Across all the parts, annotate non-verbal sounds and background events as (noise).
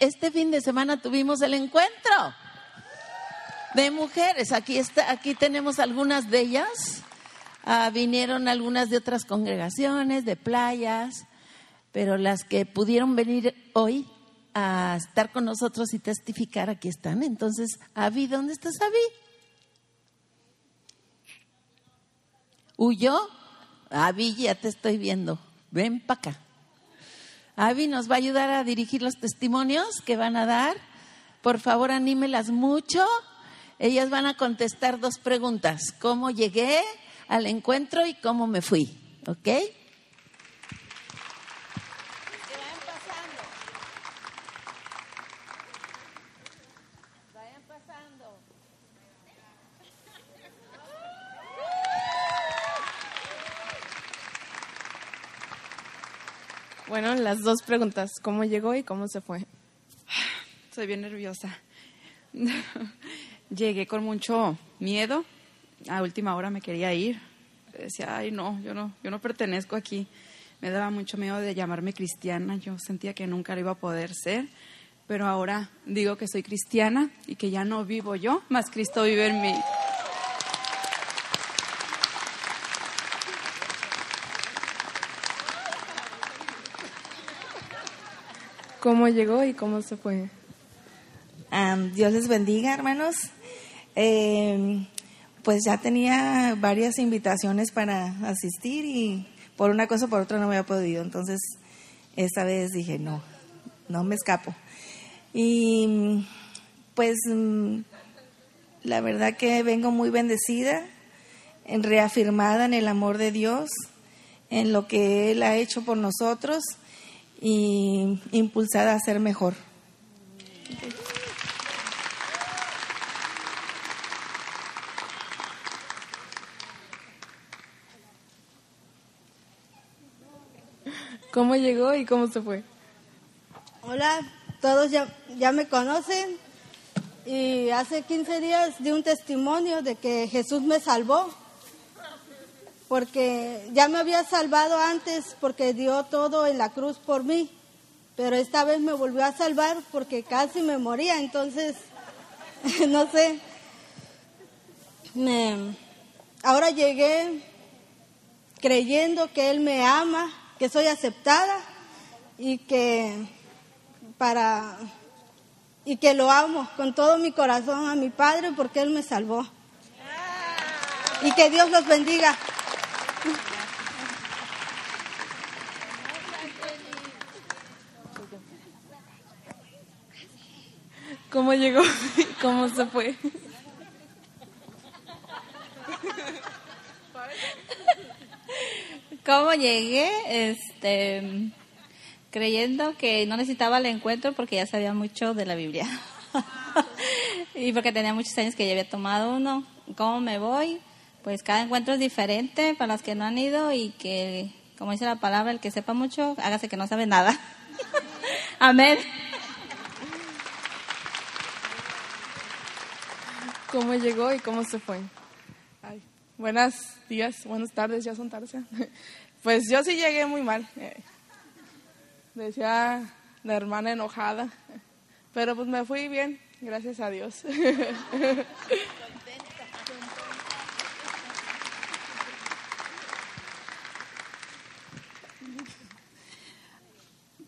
Este fin de semana tuvimos el encuentro de mujeres. Aquí, está, aquí tenemos algunas de ellas. Ah, vinieron algunas de otras congregaciones, de playas, pero las que pudieron venir hoy a estar con nosotros y testificar, aquí están. Entonces, Avi, ¿dónde estás, Avi? ¿Huyó? Avi, ya te estoy viendo. Ven para acá. Avi nos va a ayudar a dirigir los testimonios que van a dar. Por favor, anímelas mucho. Ellas van a contestar dos preguntas. ¿Cómo llegué al encuentro y cómo me fui? ¿Ok? Bueno, las dos preguntas, ¿cómo llegó y cómo se fue? (sighs) Soy bien nerviosa. (laughs) Llegué con mucho miedo. A última hora me quería ir. Decía, ay, no, yo no, yo no pertenezco aquí. Me daba mucho miedo de llamarme cristiana. Yo sentía que nunca lo iba a poder ser. Pero ahora digo que soy cristiana y que ya no vivo yo, más Cristo vive en mí. ¿Cómo llegó y cómo se fue? Dios les bendiga, hermanos. Eh, pues ya tenía varias invitaciones para asistir y por una cosa o por otra no me había podido. Entonces, esta vez dije, no, no me escapo. Y pues la verdad que vengo muy bendecida, reafirmada en el amor de Dios, en lo que Él ha hecho por nosotros y impulsada a ser mejor. ¿Cómo llegó y cómo se fue? Hola, todos ya, ya me conocen y hace 15 días di un testimonio de que Jesús me salvó porque ya me había salvado antes porque dio todo en la cruz por mí, pero esta vez me volvió a salvar porque casi me moría, entonces, (laughs) no sé, ahora llegué creyendo que Él me ama, que soy aceptada y que para y que lo amo con todo mi corazón a mi Padre porque Él me salvó. Y que Dios los bendiga. ¿Cómo llegó? (laughs) ¿Cómo se fue? ¿Cómo llegué? Este, creyendo que no necesitaba el encuentro porque ya sabía mucho de la Biblia. (laughs) y porque tenía muchos años que ya había tomado uno. ¿Cómo me voy? Pues cada encuentro es diferente para los que no han ido y que, como dice la palabra, el que sepa mucho, hágase que no sabe nada. (laughs) Amén. ¿Cómo llegó y cómo se fue? Ay, buenos días, buenas tardes, ya son tardes. (laughs) Pues yo sí llegué muy mal. Eh, decía la hermana enojada, pero pues me fui bien, gracias a Dios. (laughs)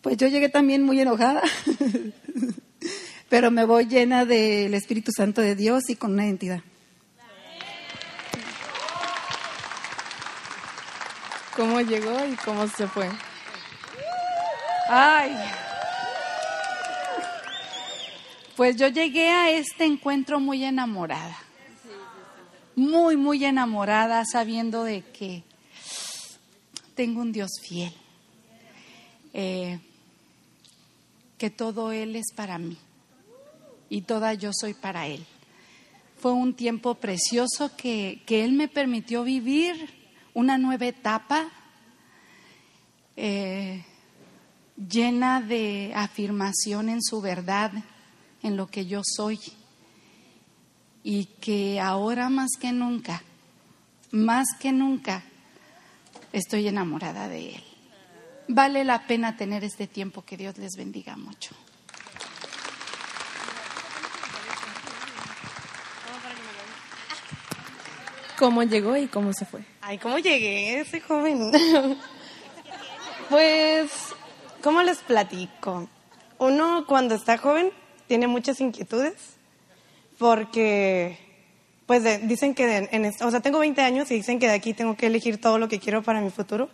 Pues yo llegué también muy enojada, (laughs) pero me voy llena del Espíritu Santo de Dios y con una identidad. ¿Cómo llegó y cómo se fue? Ay. Pues yo llegué a este encuentro muy enamorada. Muy, muy enamorada, sabiendo de que tengo un Dios fiel. Eh, que todo Él es para mí y toda yo soy para Él. Fue un tiempo precioso que, que Él me permitió vivir una nueva etapa eh, llena de afirmación en su verdad, en lo que yo soy. Y que ahora más que nunca, más que nunca, estoy enamorada de Él vale la pena tener este tiempo. Que Dios les bendiga mucho. ¿Cómo llegó y cómo se fue? Ay, ¿cómo llegué ese joven? pues, ¿cómo les platico? Uno cuando está joven tiene muchas inquietudes porque, pues de, dicen que, de, en, o sea, tengo 20 años y dicen que de aquí tengo que elegir todo lo que quiero para mi futuro.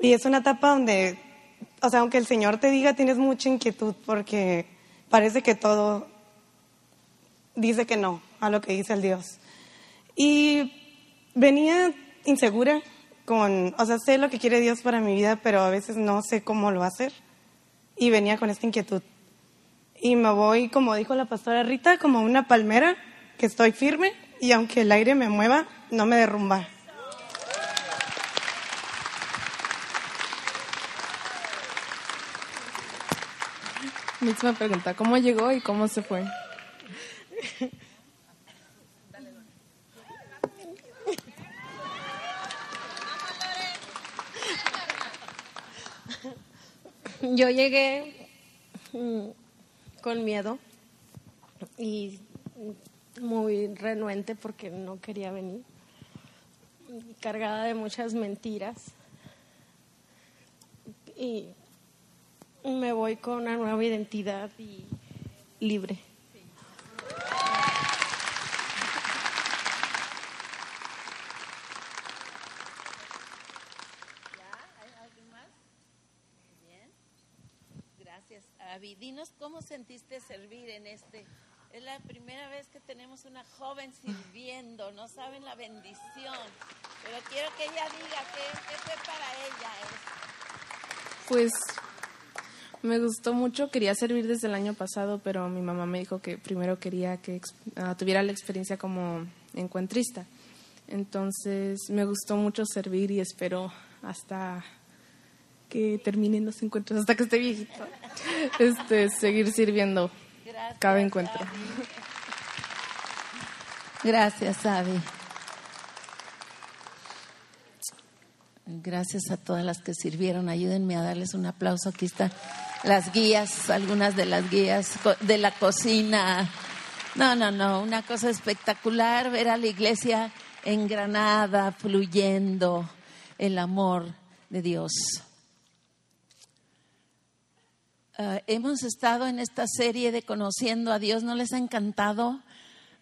Y es una etapa donde, o sea, aunque el Señor te diga, tienes mucha inquietud porque parece que todo dice que no a lo que dice el Dios. Y venía insegura con, o sea, sé lo que quiere Dios para mi vida, pero a veces no sé cómo lo va a hacer. Y venía con esta inquietud. Y me voy, como dijo la pastora Rita, como una palmera, que estoy firme y aunque el aire me mueva, no me derrumba. Misma pregunta, ¿cómo llegó y cómo se fue? Yo llegué mm, con miedo y muy renuente porque no quería venir, cargada de muchas mentiras. Y me voy con una nueva identidad y libre. Gracias, Avi. Dinos cómo sentiste servir en este. Es la primera vez que tenemos una joven sirviendo, no saben la bendición. Pero quiero que ella diga qué, fue para ella. Pues me gustó mucho, quería servir desde el año pasado, pero mi mamá me dijo que primero quería que ah, tuviera la experiencia como encuentrista. Entonces me gustó mucho servir y espero hasta que terminen los encuentros, hasta que esté viejito, (laughs) este, seguir sirviendo cada encuentro. (laughs) Gracias, Avi. Gracias a todas las que sirvieron. Ayúdenme a darles un aplauso. Aquí están las guías, algunas de las guías de la cocina. No, no, no, una cosa espectacular ver a la iglesia en Granada fluyendo el amor de Dios. Ah, hemos estado en esta serie de Conociendo a Dios, ¿no les ha encantado?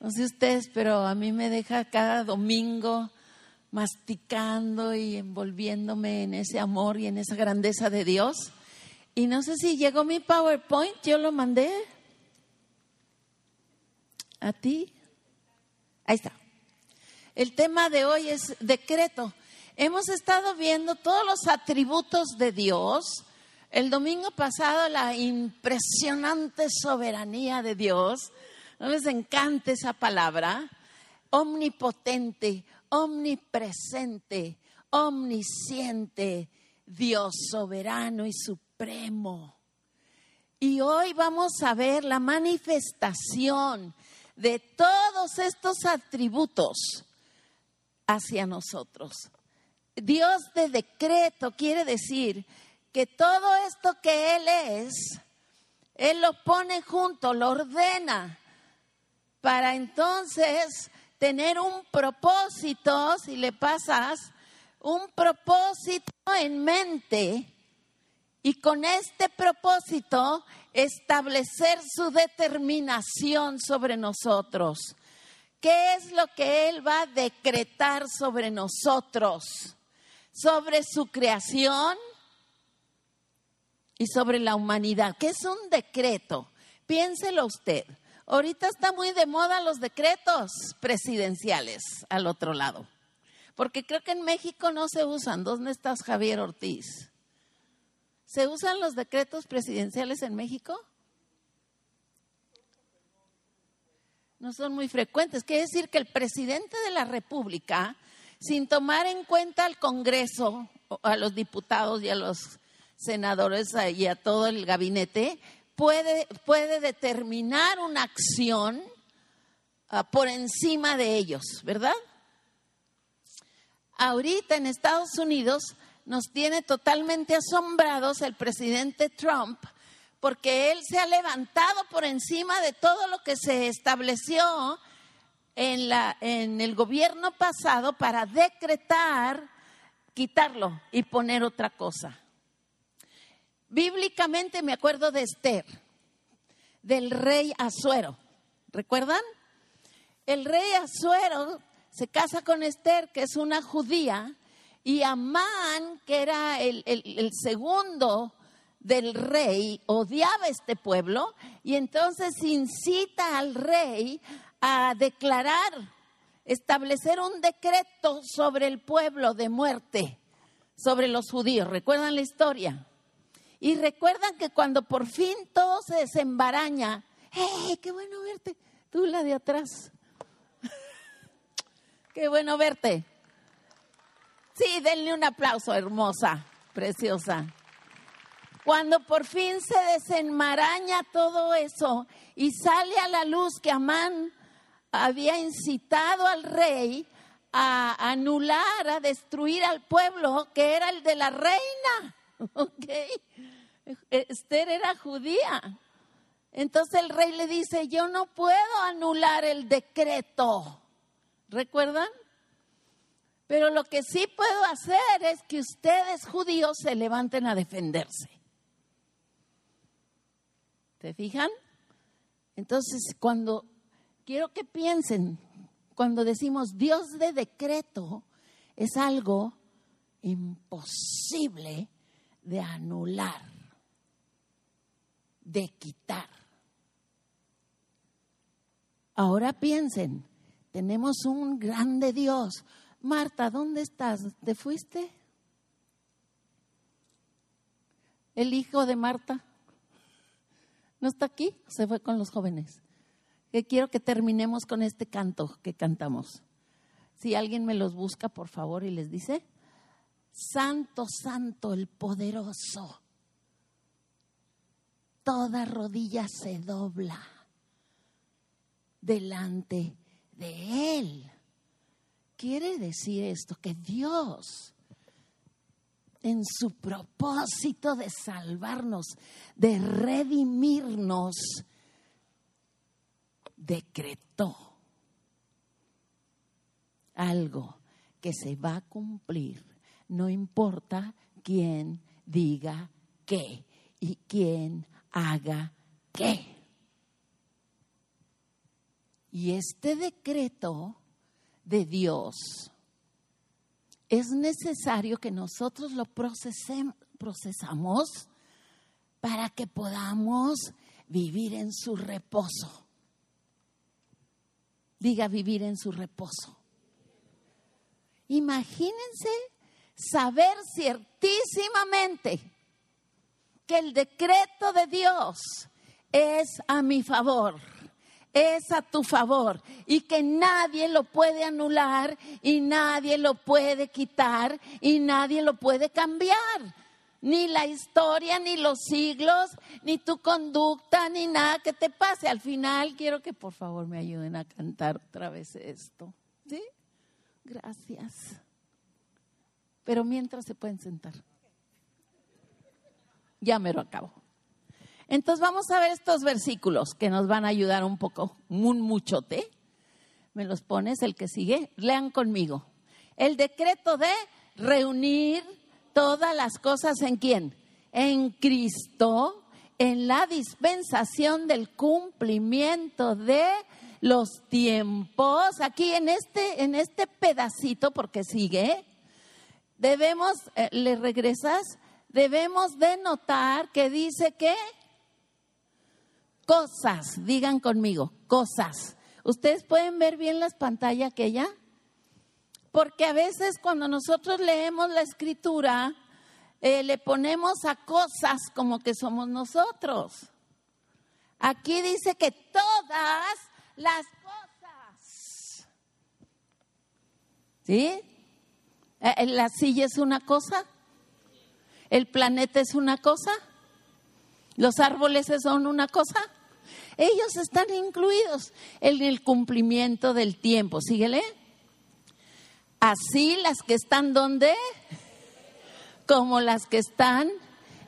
No sé ustedes, pero a mí me deja cada domingo masticando y envolviéndome en ese amor y en esa grandeza de Dios. Y no sé si llegó mi PowerPoint, yo lo mandé. ¿A ti? Ahí está. El tema de hoy es decreto. Hemos estado viendo todos los atributos de Dios. El domingo pasado la impresionante soberanía de Dios. ¿No les encanta esa palabra? Omnipotente, omnipresente, omnisciente, Dios soberano y supremo y hoy vamos a ver la manifestación de todos estos atributos hacia nosotros. Dios de decreto quiere decir que todo esto que Él es, Él lo pone junto, lo ordena, para entonces tener un propósito, si le pasas, un propósito en mente y con este propósito establecer su determinación sobre nosotros. ¿Qué es lo que Él va a decretar sobre nosotros? Sobre su creación y sobre la humanidad. ¿Qué es un decreto? Piénselo usted. Ahorita está muy de moda los decretos presidenciales al otro lado. Porque creo que en México no se usan. ¿Dónde estás, Javier Ortiz? ¿Se usan los decretos presidenciales en México? No son muy frecuentes. Quiere decir que el presidente de la República, sin tomar en cuenta al Congreso, a los diputados y a los senadores y a todo el gabinete, puede, puede determinar una acción ah, por encima de ellos, ¿verdad? Ahorita en Estados Unidos nos tiene totalmente asombrados el presidente Trump porque él se ha levantado por encima de todo lo que se estableció en, la, en el gobierno pasado para decretar quitarlo y poner otra cosa. Bíblicamente me acuerdo de Esther, del rey Azuero. ¿Recuerdan? El rey Azuero se casa con Esther, que es una judía, y Amán, que era el, el segundo del rey, odiaba este pueblo, y entonces incita al rey a declarar, establecer un decreto sobre el pueblo de muerte, sobre los judíos. ¿Recuerdan la historia? Y recuerdan que cuando por fin todo se desembaraña, ¡hey, qué bueno verte! Tú la de atrás. (laughs) qué bueno verte. Sí, denle un aplauso, hermosa, preciosa. Cuando por fin se desenmaraña todo eso y sale a la luz que Amán había incitado al rey a anular, a destruir al pueblo que era el de la reina. (laughs) ¿Ok? Esther era judía. Entonces el rey le dice, yo no puedo anular el decreto. ¿Recuerdan? Pero lo que sí puedo hacer es que ustedes judíos se levanten a defenderse. ¿Se fijan? Entonces, cuando quiero que piensen, cuando decimos Dios de decreto, es algo imposible de anular, de quitar. Ahora piensen, tenemos un grande Dios. Marta, ¿dónde estás? ¿Te fuiste? ¿El hijo de Marta? ¿No está aquí? Se fue con los jóvenes. Que quiero que terminemos con este canto que cantamos. Si alguien me los busca, por favor, y les dice. Santo, santo, el poderoso. Toda rodilla se dobla delante de Él. Quiere decir esto, que Dios, en su propósito de salvarnos, de redimirnos, decretó algo que se va a cumplir no importa quién diga qué y quién haga qué. Y este decreto de Dios es necesario que nosotros lo procesamos para que podamos vivir en su reposo. Diga vivir en su reposo. Imagínense saber ciertísimamente que el decreto de Dios es a mi favor, es a tu favor y que nadie lo puede anular y nadie lo puede quitar y nadie lo puede cambiar. Ni la historia, ni los siglos, ni tu conducta, ni nada que te pase. Al final quiero que por favor me ayuden a cantar otra vez esto. ¿Sí? Gracias pero mientras se pueden sentar. Ya me lo acabo. Entonces vamos a ver estos versículos que nos van a ayudar un poco, un muchote. Me los pones el que sigue. Lean conmigo. El decreto de reunir todas las cosas en quién? En Cristo, en la dispensación del cumplimiento de los tiempos. Aquí en este, en este pedacito, porque sigue, debemos, eh, le regresas, debemos de notar que dice que cosas, digan conmigo, cosas. ¿Ustedes pueden ver bien las pantallas aquella? Porque a veces cuando nosotros leemos la escritura, eh, le ponemos a cosas como que somos nosotros. Aquí dice que todas las cosas. ¿Sí? Eh, ¿La silla es una cosa? ¿El planeta es una cosa? ¿Los árboles son una cosa? Ellos están incluidos en el cumplimiento del tiempo. Síguele. Así las que están donde, como las que están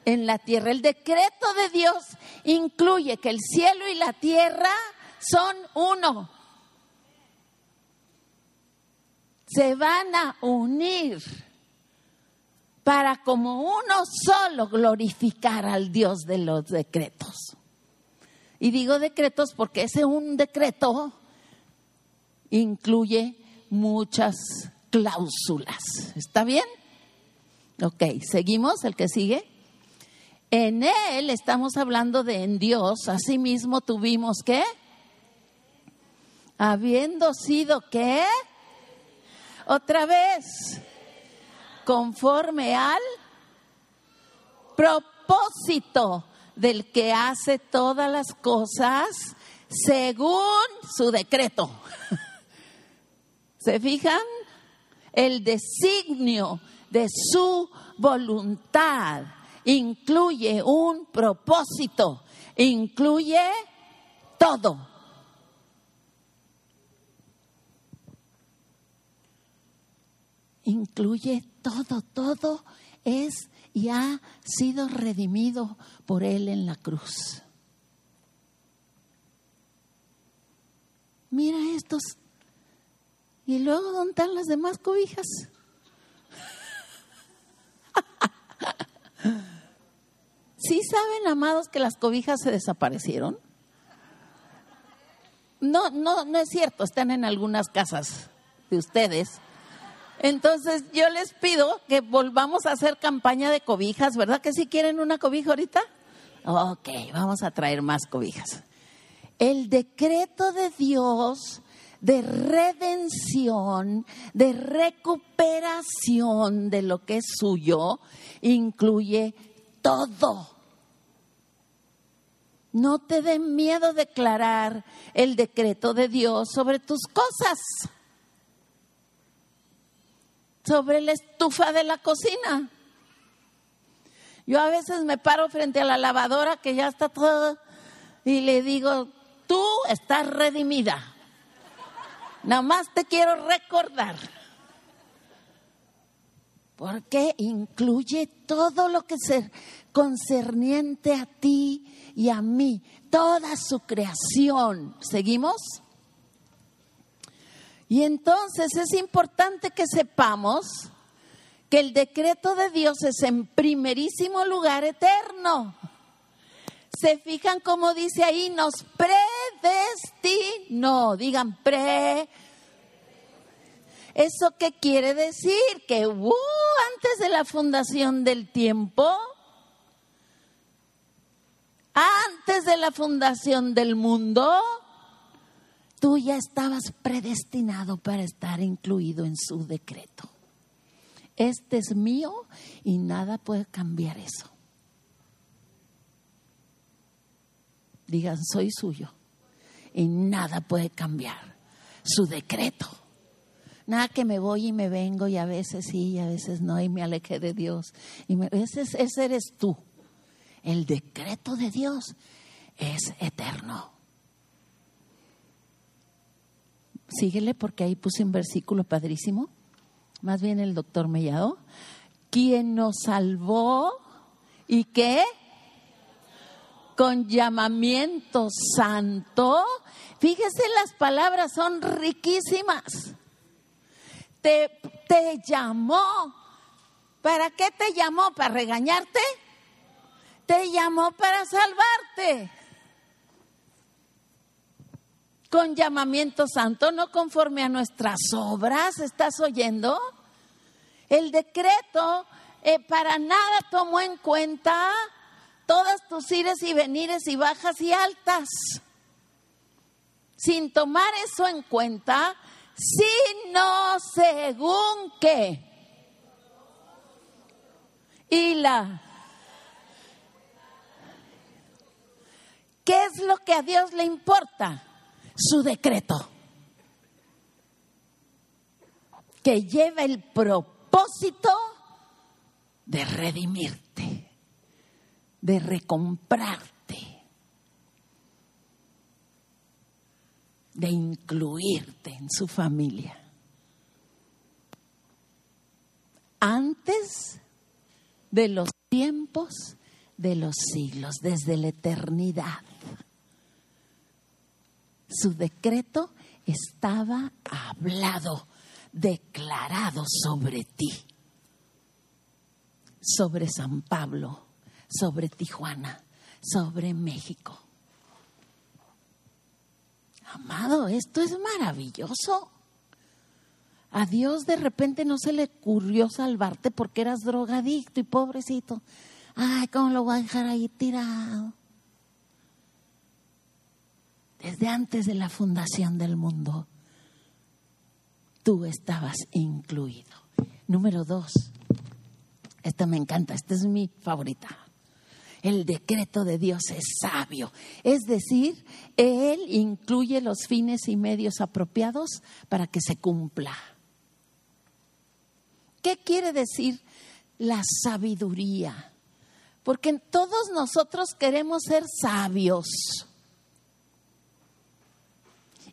en la tierra. El decreto de Dios incluye que el cielo y la tierra son uno. se van a unir para como uno solo glorificar al Dios de los decretos. Y digo decretos porque ese un decreto incluye muchas cláusulas. ¿Está bien? Ok, seguimos, el que sigue. En Él estamos hablando de en Dios, asimismo tuvimos que, habiendo sido que, otra vez, conforme al propósito del que hace todas las cosas según su decreto. (laughs) ¿Se fijan? El designio de su voluntad incluye un propósito, incluye todo. Incluye todo, todo es y ha sido redimido por Él en la cruz. Mira estos. ¿Y luego dónde están las demás cobijas? (laughs) ¿Sí saben, amados, que las cobijas se desaparecieron? No, no, no es cierto, están en algunas casas de ustedes. Entonces yo les pido que volvamos a hacer campaña de cobijas, ¿verdad que si quieren una cobija ahorita? Ok, vamos a traer más cobijas. El decreto de Dios de redención, de recuperación de lo que es suyo, incluye todo. No te dé miedo declarar el decreto de Dios sobre tus cosas, sobre la estufa de la cocina. Yo a veces me paro frente a la lavadora que ya está todo y le digo, tú estás redimida. Nada más te quiero recordar. Porque incluye todo lo que es concerniente a ti y a mí, toda su creación. ¿Seguimos? Y entonces es importante que sepamos que el decreto de Dios es en primerísimo lugar eterno se fijan como dice ahí, nos predestinó, digan pre. ¿Eso qué quiere decir? Que antes de la fundación del tiempo, antes de la fundación del mundo, tú ya estabas predestinado para estar incluido en su decreto. Este es mío y nada puede cambiar eso. digan, soy suyo. Y nada puede cambiar su decreto. Nada que me voy y me vengo y a veces sí y a veces no y me alejé de Dios. Y ese, ese eres tú. El decreto de Dios es eterno. Síguele porque ahí puse un versículo padrísimo. Más bien el doctor Mellado. Quien nos salvó y que con llamamiento santo. Fíjese, las palabras son riquísimas. Te, te llamó. ¿Para qué te llamó? ¿Para regañarte? Te llamó para salvarte. Con llamamiento santo, no conforme a nuestras obras. ¿Estás oyendo? El decreto eh, para nada tomó en cuenta todas tus ires y venires y bajas y altas. Sin tomar eso en cuenta, sino según qué. Y la... ¿Qué es lo que a Dios le importa? Su decreto. Que lleva el propósito de redimirte de recomprarte, de incluirte en su familia. Antes de los tiempos de los siglos, desde la eternidad. Su decreto estaba hablado declarado sobre ti, sobre San Pablo, sobre Tijuana, sobre México. Amado, esto es maravilloso. A Dios de repente no se le ocurrió salvarte porque eras drogadicto y pobrecito. Ay, ¿cómo lo voy a dejar ahí tirado? Desde antes de la fundación del mundo, tú estabas incluido. Número dos, esta me encanta, esta es mi favorita. El decreto de Dios es sabio, es decir, Él incluye los fines y medios apropiados para que se cumpla. ¿Qué quiere decir la sabiduría? Porque todos nosotros queremos ser sabios.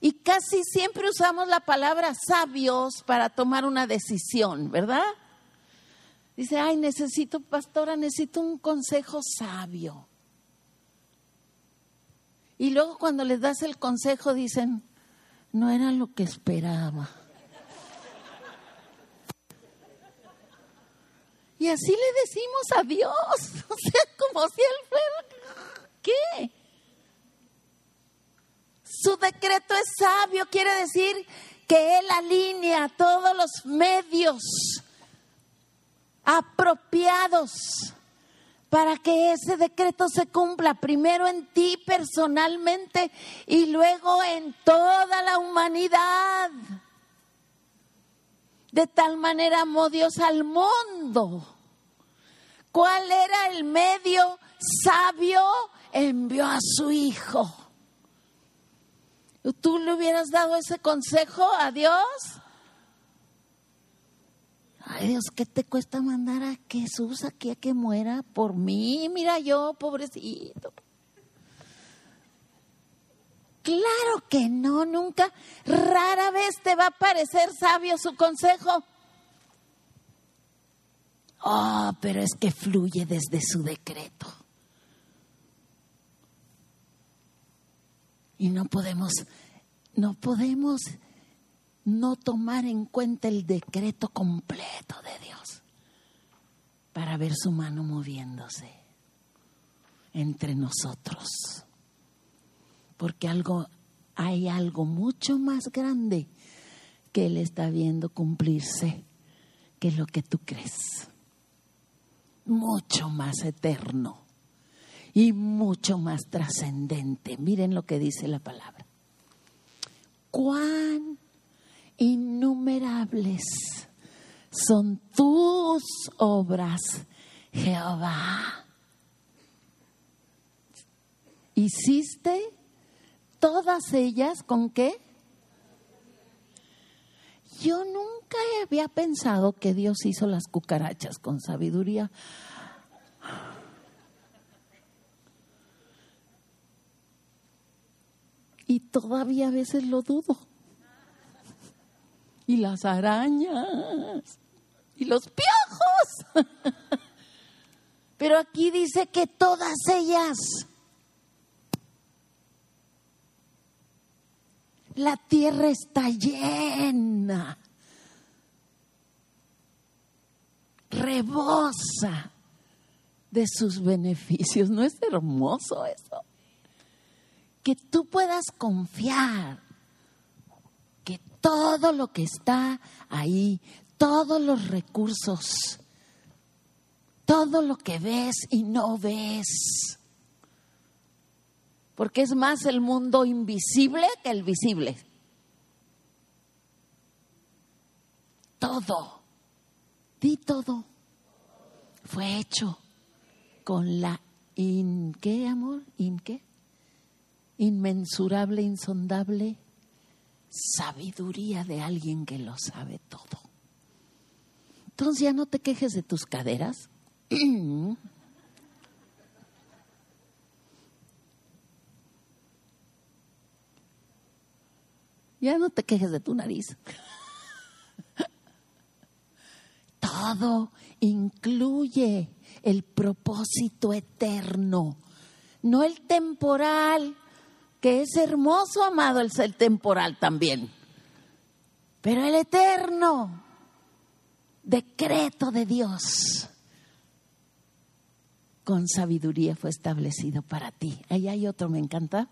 Y casi siempre usamos la palabra sabios para tomar una decisión, ¿verdad? Dice, ay, necesito, pastora, necesito un consejo sabio. Y luego cuando les das el consejo dicen, no era lo que esperaba. Y así le decimos a Dios. (laughs) O sea, como si Él fuera... ¿Qué? Su decreto es sabio, quiere decir que Él alinea todos los medios apropiados para que ese decreto se cumpla, primero en ti personalmente y luego en toda la humanidad. De tal manera amó Dios al mundo. ¿Cuál era el medio sabio? Envió a su hijo. ¿Tú le hubieras dado ese consejo a Dios? Ay Dios, ¿qué te cuesta mandar a Jesús aquí a que muera por mí? Mira yo, pobrecito. Claro que no, nunca, rara vez te va a parecer sabio su consejo. Oh, pero es que fluye desde su decreto. Y no podemos, no podemos no tomar en cuenta el decreto completo de Dios para ver su mano moviéndose entre nosotros. Porque algo hay algo mucho más grande que él está viendo cumplirse que lo que tú crees. Mucho más eterno y mucho más trascendente. Miren lo que dice la palabra. Cuán innumerables son tus obras, Jehová. Hiciste todas ellas con qué? Yo nunca había pensado que Dios hizo las cucarachas con sabiduría. Y todavía a veces lo dudo y las arañas y los piojos. (laughs) Pero aquí dice que todas ellas, la tierra está llena, rebosa de sus beneficios. ¿No es hermoso eso? Que tú puedas confiar todo lo que está ahí, todos los recursos, todo lo que ves y no ves. Porque es más el mundo invisible que el visible. Todo, di todo, fue hecho con la in, ¿qué amor? ¿In qué? Inmensurable, insondable sabiduría de alguien que lo sabe todo. Entonces ya no te quejes de tus caderas. (clears throat) ya no te quejes de tu nariz. (laughs) Todo incluye el propósito eterno, no el temporal que es hermoso, amado, el ser temporal también. Pero el eterno decreto de Dios con sabiduría fue establecido para ti. Ahí hay otro, me encanta.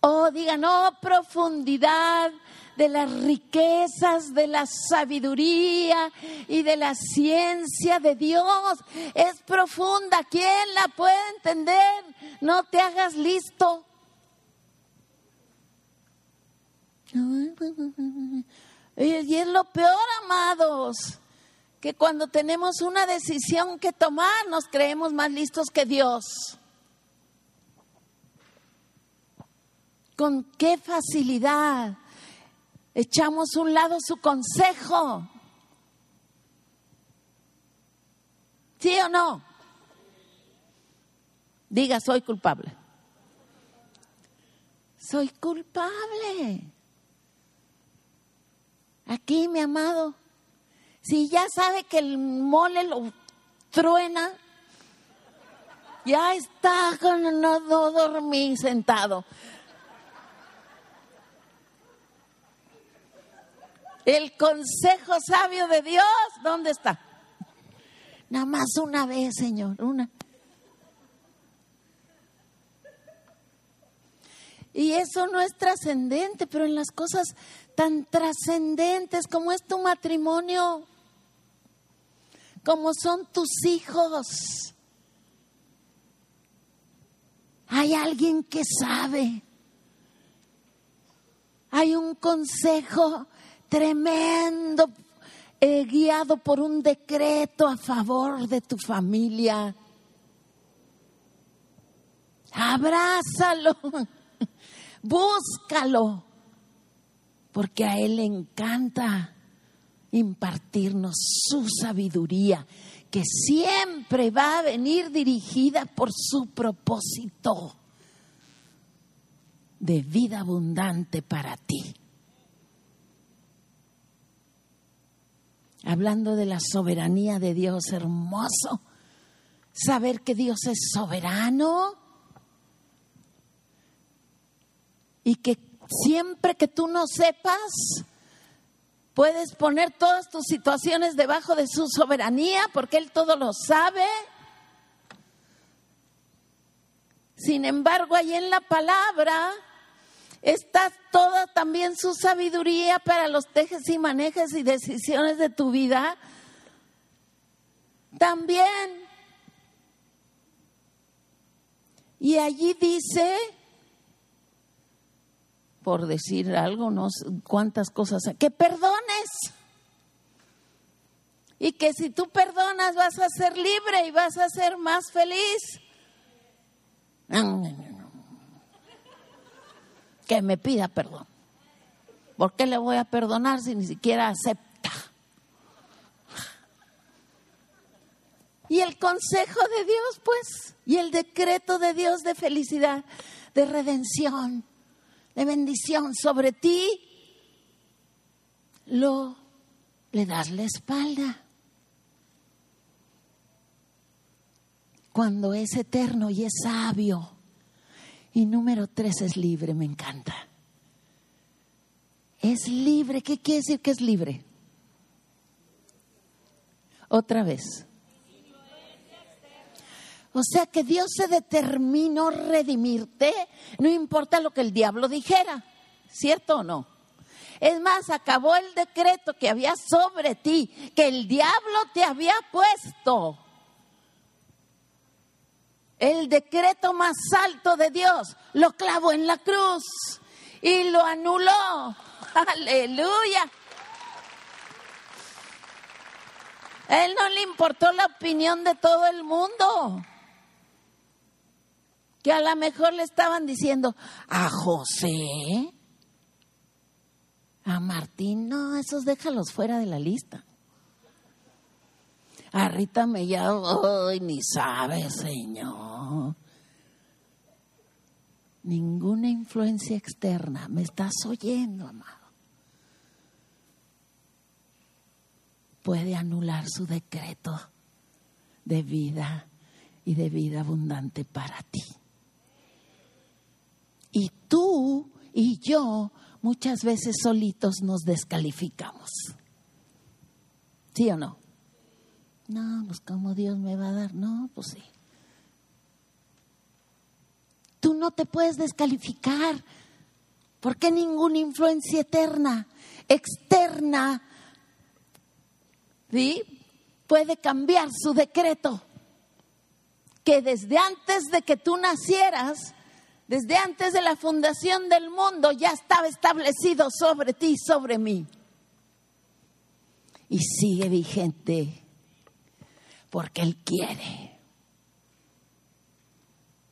Oh, digan, oh, profundidad de las riquezas, de la sabiduría y de la ciencia de Dios. Es profunda. ¿Quién la puede entender? No te hagas listo. Y es lo peor, amados, que cuando tenemos una decisión que tomar nos creemos más listos que Dios. Con qué facilidad echamos un lado su consejo. ¿Sí o no? Diga, soy culpable. Soy culpable. Aquí, mi amado, si ya sabe que el mole lo truena, ya está con no dormir sentado. El consejo sabio de Dios, ¿dónde está? Nada más una vez, Señor, una. Y eso no es trascendente, pero en las cosas tan trascendentes como es tu matrimonio, como son tus hijos. Hay alguien que sabe. Hay un consejo tremendo eh, guiado por un decreto a favor de tu familia. Abrázalo, (laughs) búscalo porque a Él le encanta impartirnos su sabiduría, que siempre va a venir dirigida por su propósito de vida abundante para ti. Hablando de la soberanía de Dios, hermoso, saber que Dios es soberano y que Siempre que tú no sepas, puedes poner todas tus situaciones debajo de su soberanía porque Él todo lo sabe. Sin embargo, ahí en la palabra está toda también su sabiduría para los tejes y manejes y decisiones de tu vida. También. Y allí dice por decir algo, no sé cuántas cosas, que perdones. Y que si tú perdonas vas a ser libre y vas a ser más feliz. Que me pida perdón. ¿Por qué le voy a perdonar si ni siquiera acepta? Y el consejo de Dios, pues, y el decreto de Dios de felicidad, de redención de bendición sobre ti, lo le das la espalda. Cuando es eterno y es sabio. Y número tres es libre, me encanta. Es libre. ¿Qué quiere decir que es libre? Otra vez. O sea que Dios se determinó redimirte, no importa lo que el diablo dijera, ¿cierto o no? Es más, acabó el decreto que había sobre ti, que el diablo te había puesto. El decreto más alto de Dios lo clavó en la cruz y lo anuló. (laughs) Aleluya. A él no le importó la opinión de todo el mundo que a lo mejor le estaban diciendo a José, a Martín, no, esos déjalos fuera de la lista. A Rita ya, ay, ni sabe, Señor. Ninguna influencia externa, me estás oyendo, amado. Puede anular su decreto de vida y de vida abundante para ti. Y tú y yo muchas veces solitos nos descalificamos. ¿Sí o no? No, pues como Dios me va a dar, no, pues sí. Tú no te puedes descalificar porque ninguna influencia eterna, externa, ¿sí? puede cambiar su decreto. Que desde antes de que tú nacieras, desde antes de la fundación del mundo, ya estaba establecido sobre ti y sobre mí. Y sigue vigente porque Él quiere.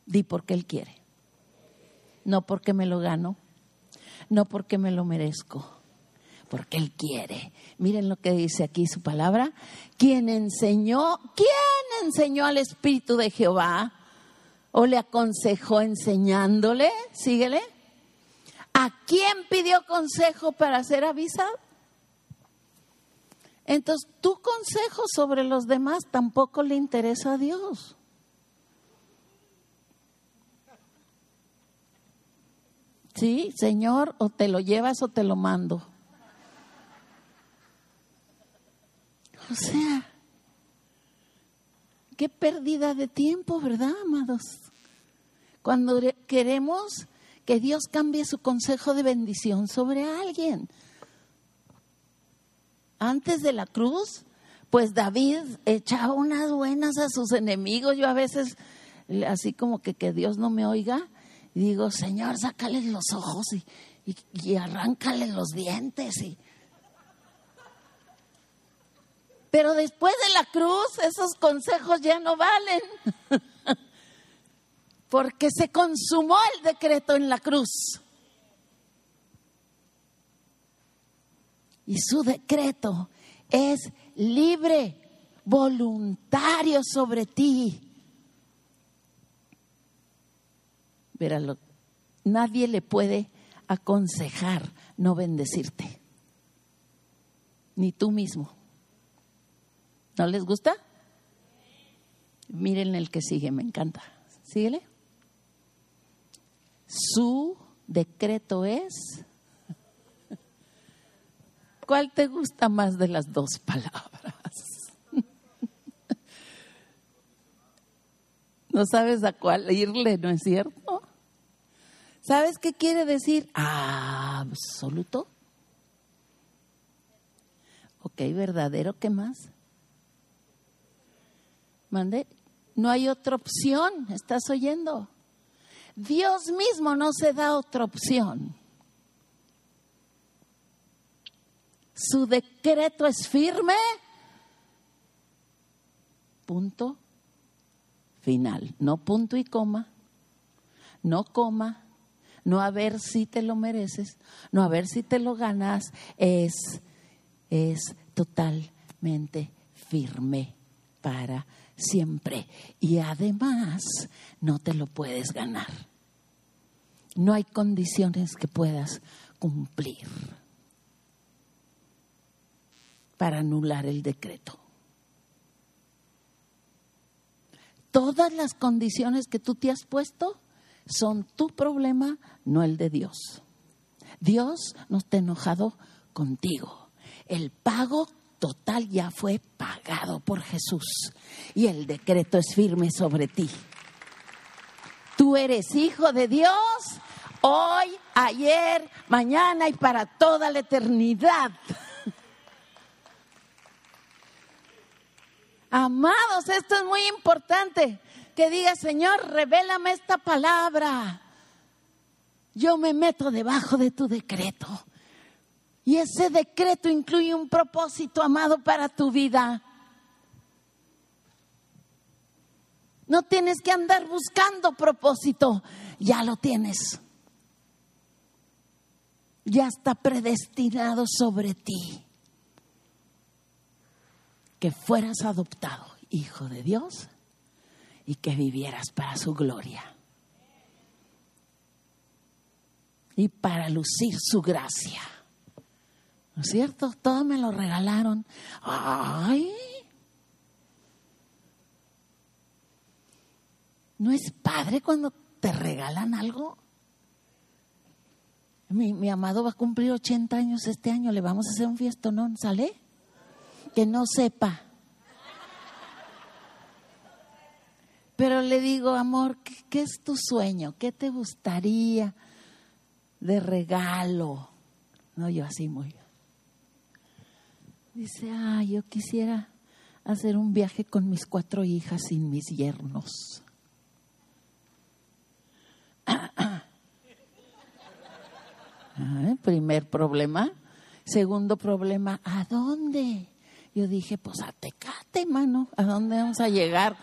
Di porque Él quiere. No porque me lo gano, no porque me lo merezco, porque Él quiere. Miren lo que dice aquí su palabra. ¿Quién enseñó? ¿Quién enseñó al Espíritu de Jehová? ¿O le aconsejó enseñándole? Síguele. ¿A quién pidió consejo para ser avisado? Entonces, tu consejo sobre los demás tampoco le interesa a Dios. Sí, Señor, o te lo llevas o te lo mando. O sea, qué pérdida de tiempo, ¿verdad, amados? Cuando queremos que Dios cambie su consejo de bendición sobre alguien. Antes de la cruz, pues David echaba unas buenas a sus enemigos. Yo a veces, así como que que Dios no me oiga, digo, Señor, sácales los ojos y, y, y arráncale los dientes. Y... Pero después de la cruz, esos consejos ya no valen. (laughs) Porque se consumó el decreto en la cruz. Y su decreto es libre, voluntario sobre ti. Veralo, nadie le puede aconsejar no bendecirte, ni tú mismo. ¿No les gusta? Miren el que sigue, me encanta. Síguele. Su decreto es. ¿Cuál te gusta más de las dos palabras? (laughs) No sabes a cuál irle, ¿no es cierto? ¿Sabes qué quiere decir? Absoluto. Ok, verdadero, ¿qué más? Mande. No hay otra opción, ¿estás oyendo? Dios mismo no se da otra opción. Su decreto es firme. Punto final. No punto y coma. No coma. No a ver si te lo mereces. No a ver si te lo ganas. Es, es totalmente firme para siempre. Y además no te lo puedes ganar. No hay condiciones que puedas cumplir para anular el decreto. Todas las condiciones que tú te has puesto son tu problema, no el de Dios. Dios no está enojado contigo. El pago total ya fue pagado por Jesús y el decreto es firme sobre ti. Tú eres hijo de Dios hoy, ayer, mañana y para toda la eternidad. (laughs) Amados, esto es muy importante. Que diga, Señor, revélame esta palabra. Yo me meto debajo de tu decreto. Y ese decreto incluye un propósito, amado, para tu vida. No tienes que andar buscando propósito, ya lo tienes. Ya está predestinado sobre ti que fueras adoptado hijo de Dios y que vivieras para su gloria y para lucir su gracia. ¿No es cierto? Todo me lo regalaron. ¡Ay! ¿No es padre cuando te regalan algo? Mi, mi amado va a cumplir 80 años este año, le vamos a hacer un fiestonón, ¿sale? Que no sepa. Pero le digo, amor, ¿qué, qué es tu sueño? ¿Qué te gustaría de regalo? No, yo así muy. Dice, ah, yo quisiera hacer un viaje con mis cuatro hijas sin mis yernos. Ah, primer problema. Segundo problema, ¿a dónde? Yo dije, pues a Tecate, mano. ¿A dónde vamos a llegar?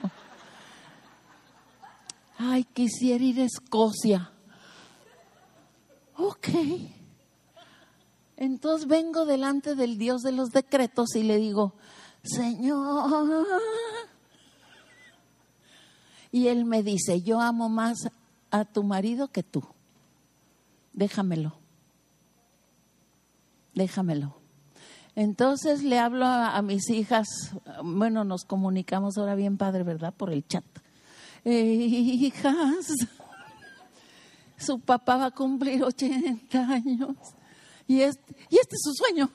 Ay, quisiera ir a Escocia. Ok. Entonces vengo delante del Dios de los decretos y le digo, Señor. Y él me dice, yo amo más a tu marido que tú. Déjamelo. Déjamelo. Entonces le hablo a, mis hijas, bueno, nos comunicamos ahora bien padre, ¿verdad? Por el chat. Eh, hijas, su papá va a cumplir 80 años y este, y este es su sueño.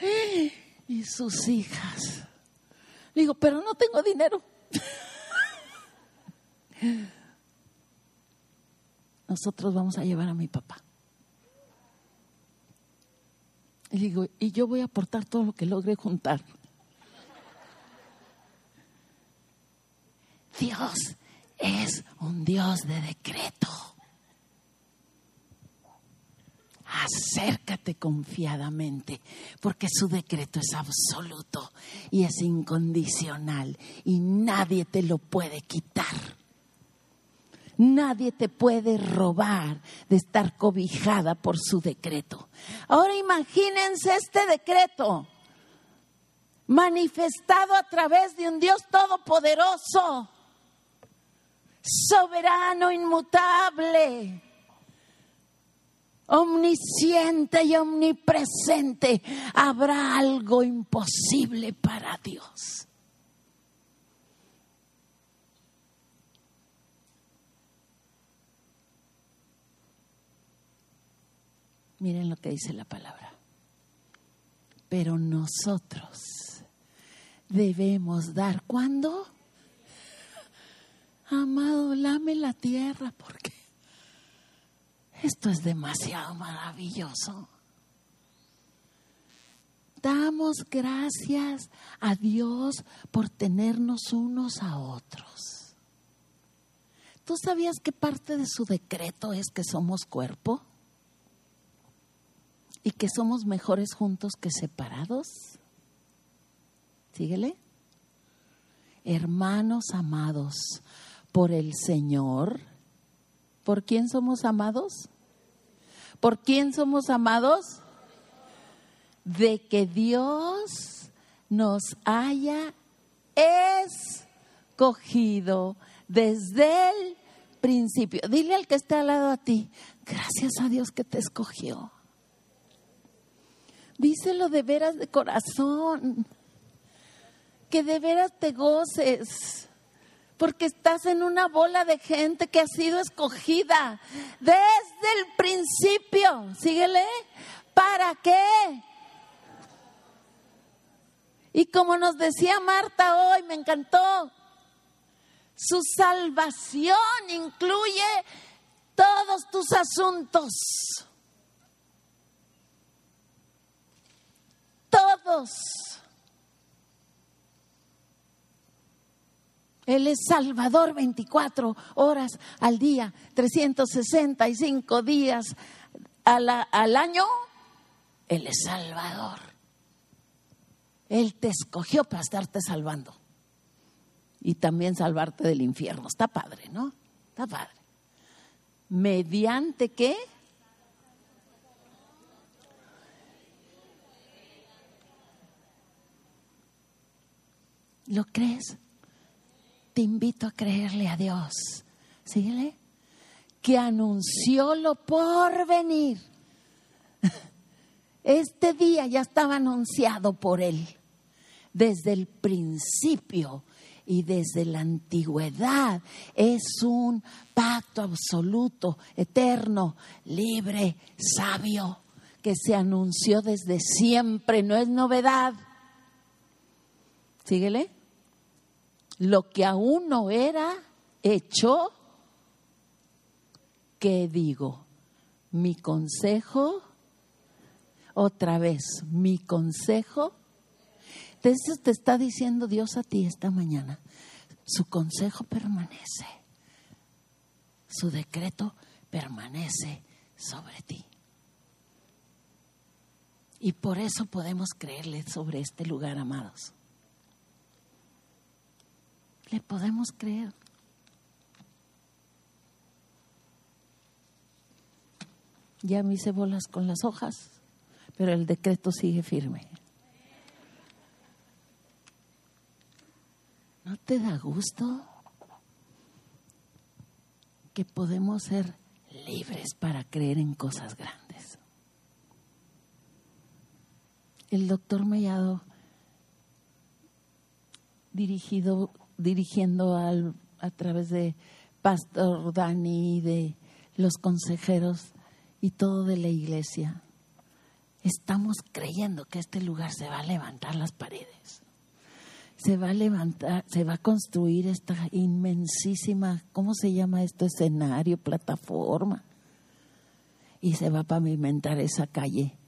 (laughs) y sus hijas. Le digo, pero no tengo dinero. (laughs) Nosotros vamos a llevar a mi papá. Y digo, y yo voy a aportar todo lo que logre juntar. (laughs) Dios es un Dios de decreto. Acércate confiadamente, porque su decreto es absoluto y es incondicional y nadie te lo puede quitar. Nadie te puede robar de estar cobijada por su decreto. Ahora imagínense este decreto manifestado a través de un Dios todopoderoso, soberano, inmutable, omnisciente y omnipresente. ¿Habrá algo imposible para Dios? Miren lo que dice la palabra. Pero nosotros debemos dar. ¿Cuándo? Amado, lame la tierra porque esto es demasiado maravilloso. Damos gracias a Dios por tenernos unos a otros. ¿Tú sabías que parte de su decreto es que somos cuerpo? ¿Y que somos mejores juntos que separados? Síguele. Hermanos amados por el Señor, ¿por quién somos amados? ¿Por quién somos amados? De que Dios nos haya escogido desde el principio. Dile al que está al lado a ti, gracias a Dios que te escogió. Díselo de veras de corazón, que de veras te goces, porque estás en una bola de gente que ha sido escogida desde el principio. Síguele, ¿para qué? Y como nos decía Marta hoy, me encantó, su salvación incluye todos tus asuntos. Todos. Él es Salvador 24 horas al día, 365 días al, año. Él es Salvador. Él te escogió para estarte salvando. Y también salvarte del infierno. Está padre, ¿no? Está padre. ¿Mediante qué? ¿Lo crees? Te invito a creerle a Dios. Síguele. Que anunció lo por venir. (laughs) Este día ya estaba anunciado por Él. Desde el principio y desde la antigüedad. Es un pacto absoluto, eterno, libre, sabio, que se anunció desde siempre, no es novedad. Síguele. Lo que aún no era hecho, ¿qué digo? Mi consejo, otra vez, mi consejo. Entonces te está diciendo Dios a ti esta mañana, su consejo permanece, su decreto permanece sobre ti. Y por eso podemos creerle sobre este lugar, amados. Le podemos creer. Ya me hice bolas con las hojas, pero el decreto sigue firme. ¿No te da gusto que podemos ser libres para creer en cosas grandes? El doctor Mellado, dirigido, dirigiendo al, a través de Pastor Dani de los consejeros y todo de la iglesia, estamos creyendo que este lugar se va a levantar las paredes. Se va a levantar, se va a construir esta inmensísima, ¿cómo se llama esto? Escenario, plataforma. Y se va a pavimentar esa calle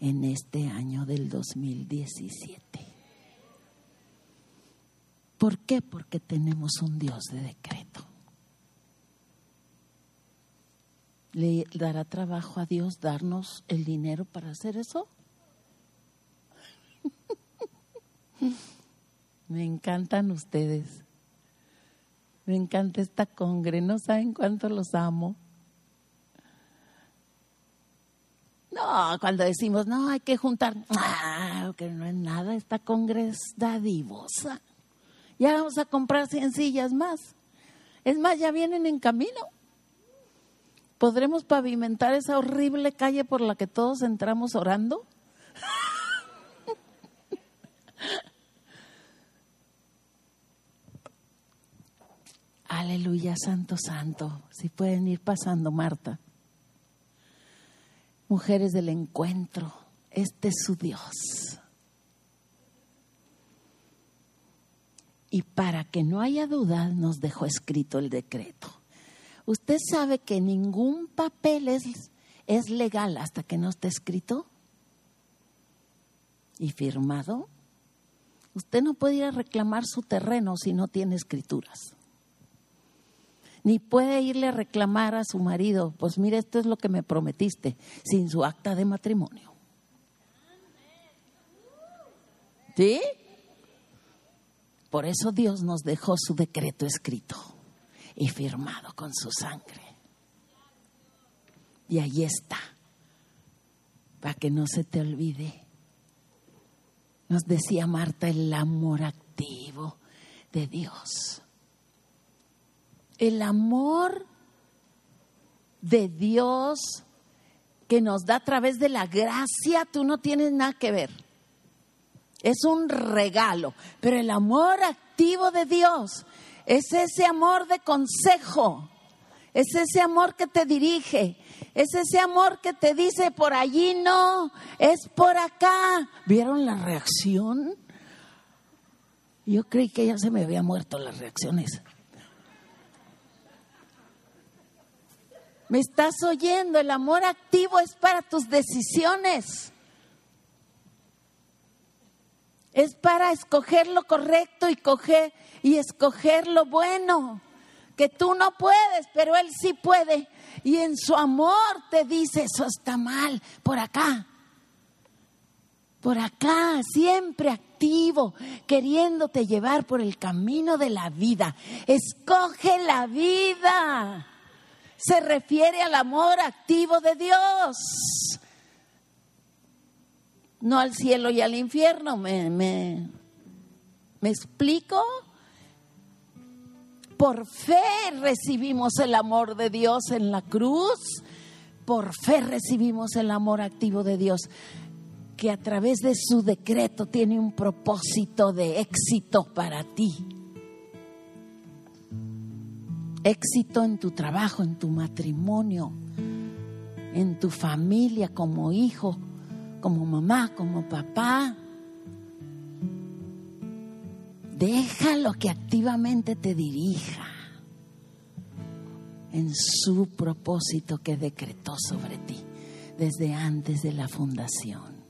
en este año del 2017. ¿Por qué? Porque tenemos un Dios de decreto. ¿Le dará trabajo a Dios darnos el dinero para hacer eso? (laughs) Me encantan ustedes. Me encanta esta congre. No saben cuánto los amo. No, cuando decimos, no, hay que juntar, ah, que no es nada, esta congre es dadivosa. Ya vamos a comprar 100 sillas más. Es más, ya vienen en camino. ¿Podremos pavimentar esa horrible calle por la que todos entramos orando? (laughs) Aleluya, santo, santo. Si pueden ir pasando, Marta. Mujeres del encuentro, este es su Dios. Y para que no haya duda, nos dejó escrito el decreto. ¿Usted sabe que ningún papel es, es legal hasta que no esté escrito y firmado? Usted no puede ir a reclamar su terreno si no tiene escrituras. Ni puede irle a reclamar a su marido, pues mire, esto es lo que me prometiste, sin su acta de matrimonio. ¿Sí? Por eso Dios nos dejó su decreto escrito y firmado con su sangre. Y ahí está, para que no se te olvide. Nos decía Marta el amor activo de Dios. El amor de Dios que nos da a través de la gracia, tú no tienes nada que ver. Es un regalo, pero el amor activo de Dios es ese amor de consejo, es ese amor que te dirige, es ese amor que te dice por allí no, es por acá. ¿Vieron la reacción? Yo creí que ya se me había muerto las reacciones. ¿Me estás oyendo? El amor activo es para tus decisiones. Es para escoger lo correcto y, coger, y escoger lo bueno. Que tú no puedes, pero Él sí puede. Y en su amor te dice, eso está mal, por acá. Por acá, siempre activo, queriéndote llevar por el camino de la vida. Escoge la vida. Se refiere al amor activo de Dios no al cielo y al infierno. ¿Me, me, me explico? Por fe recibimos el amor de Dios en la cruz. Por fe recibimos el amor activo de Dios, que a través de su decreto tiene un propósito de éxito para ti. éxito en tu trabajo, en tu matrimonio, en tu familia, como hijo, como mamá, como papá. Déjalo que activamente te dirija en su propósito que decretó sobre ti desde antes de la fundación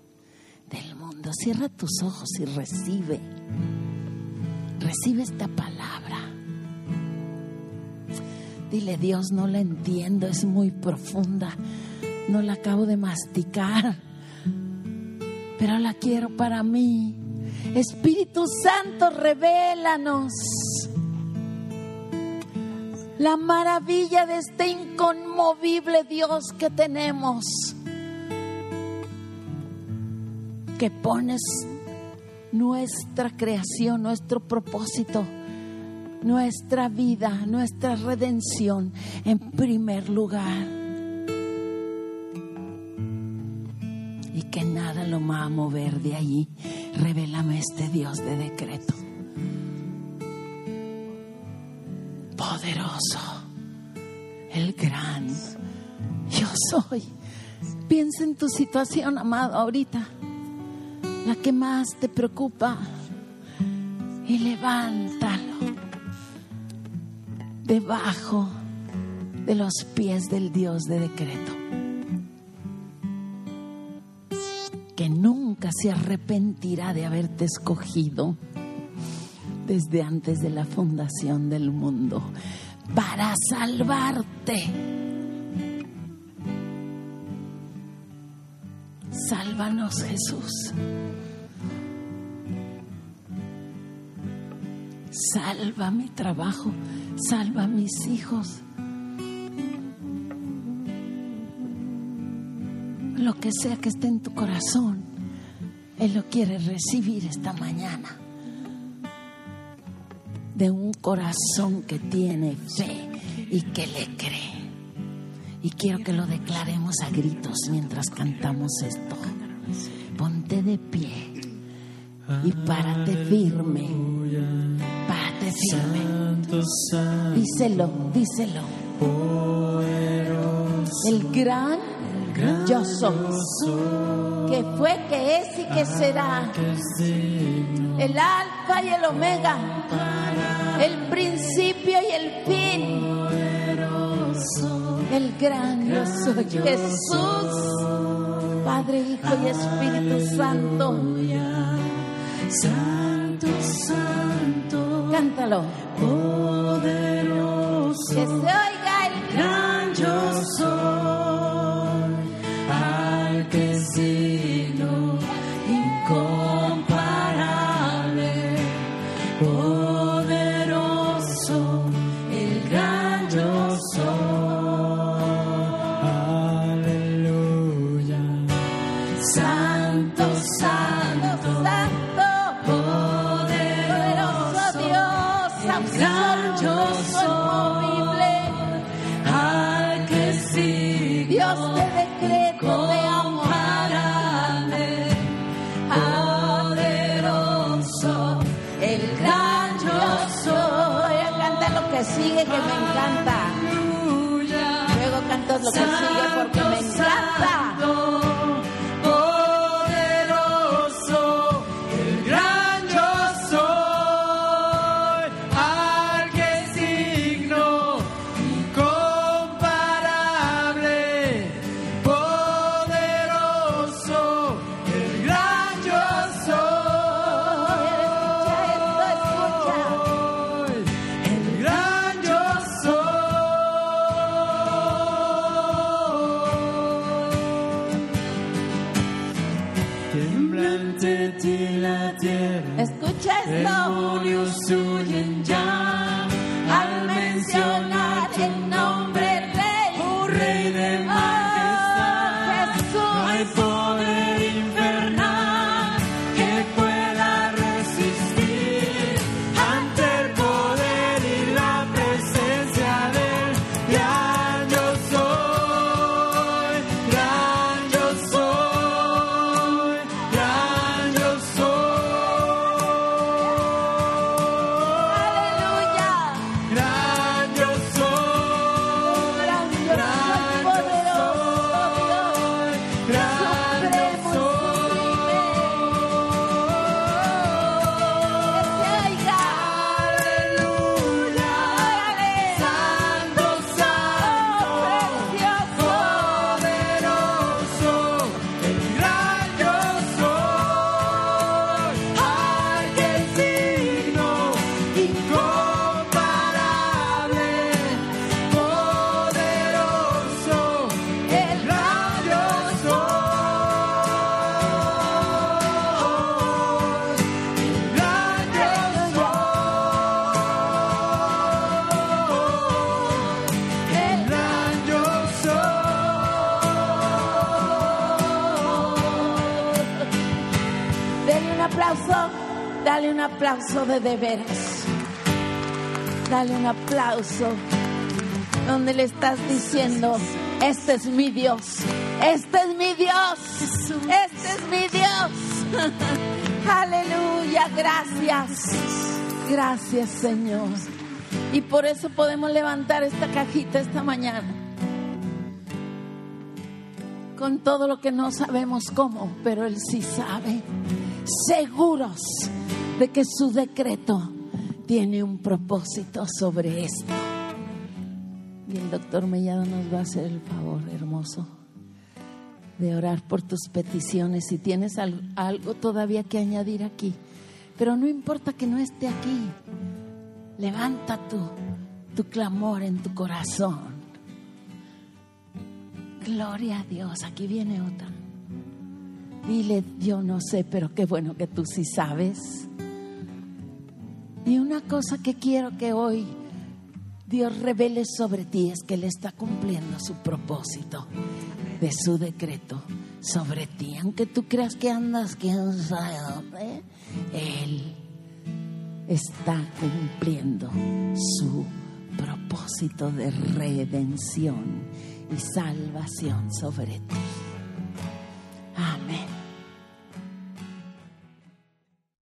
del mundo. Cierra tus ojos y recibe, recibe esta palabra. Dile, Dios, no la entiendo, es muy profunda, no la acabo de masticar, pero la quiero para mí. Espíritu Santo, revélanos la maravilla de este inconmovible Dios que tenemos, que pones nuestra creación, nuestro propósito, nuestra vida, nuestra redención en primer lugar. Mover de allí. Revélame este Dios de decreto. poderoso, el gran yo soy. Piensa en tu situación, amado, ahorita, la que más te preocupa, y levántalo debajo de los pies del Dios de decreto. Se arrepentirá de haberte escogido desde antes de la fundación del mundo para salvarte. Sálvanos Jesús. Salva mi trabajo, salva mis hijos. Lo que sea que esté en tu corazón, Él lo quiere recibir esta mañana de un corazón que tiene fe y que le cree. Y quiero que lo declaremos a gritos mientras cantamos esto. Ponte de pie y párate firme. Párate firme. Díselo, díselo. El gran yo soy, que fue, que es y que será. El alfa y el omega el principio y el fin. El gran yo soy Jesús, Padre, Hijo y Espíritu Santo. Santo, Santo, Cántalo. poderoso, Que se dale un aplauso de de veras. Dale un aplauso donde le estás diciendo, este es mi Dios, este es mi Dios, este es mi Dios. (laughs) Aleluya, gracias. Gracias Señor. Y por eso podemos levantar esta cajita esta mañana. Con todo lo que no sabemos cómo, pero Él sí sabe. Seguros de que su decreto tiene un propósito sobre esto. Y el doctor Mellado nos va a hacer el favor hermoso de orar por tus peticiones. Si tienes al- algo todavía que añadir aquí, pero no importa que no esté aquí, levanta tu, tu clamor en tu corazón. Gloria a Dios, aquí viene otra. Dile, yo no sé, pero qué bueno que tú sí sabes. Y una cosa que quiero que hoy Dios revele sobre ti es que Él está cumpliendo su propósito de su decreto sobre ti. Aunque tú creas que andas, quién sabe Él está cumpliendo su propósito de redención y salvación sobre ti.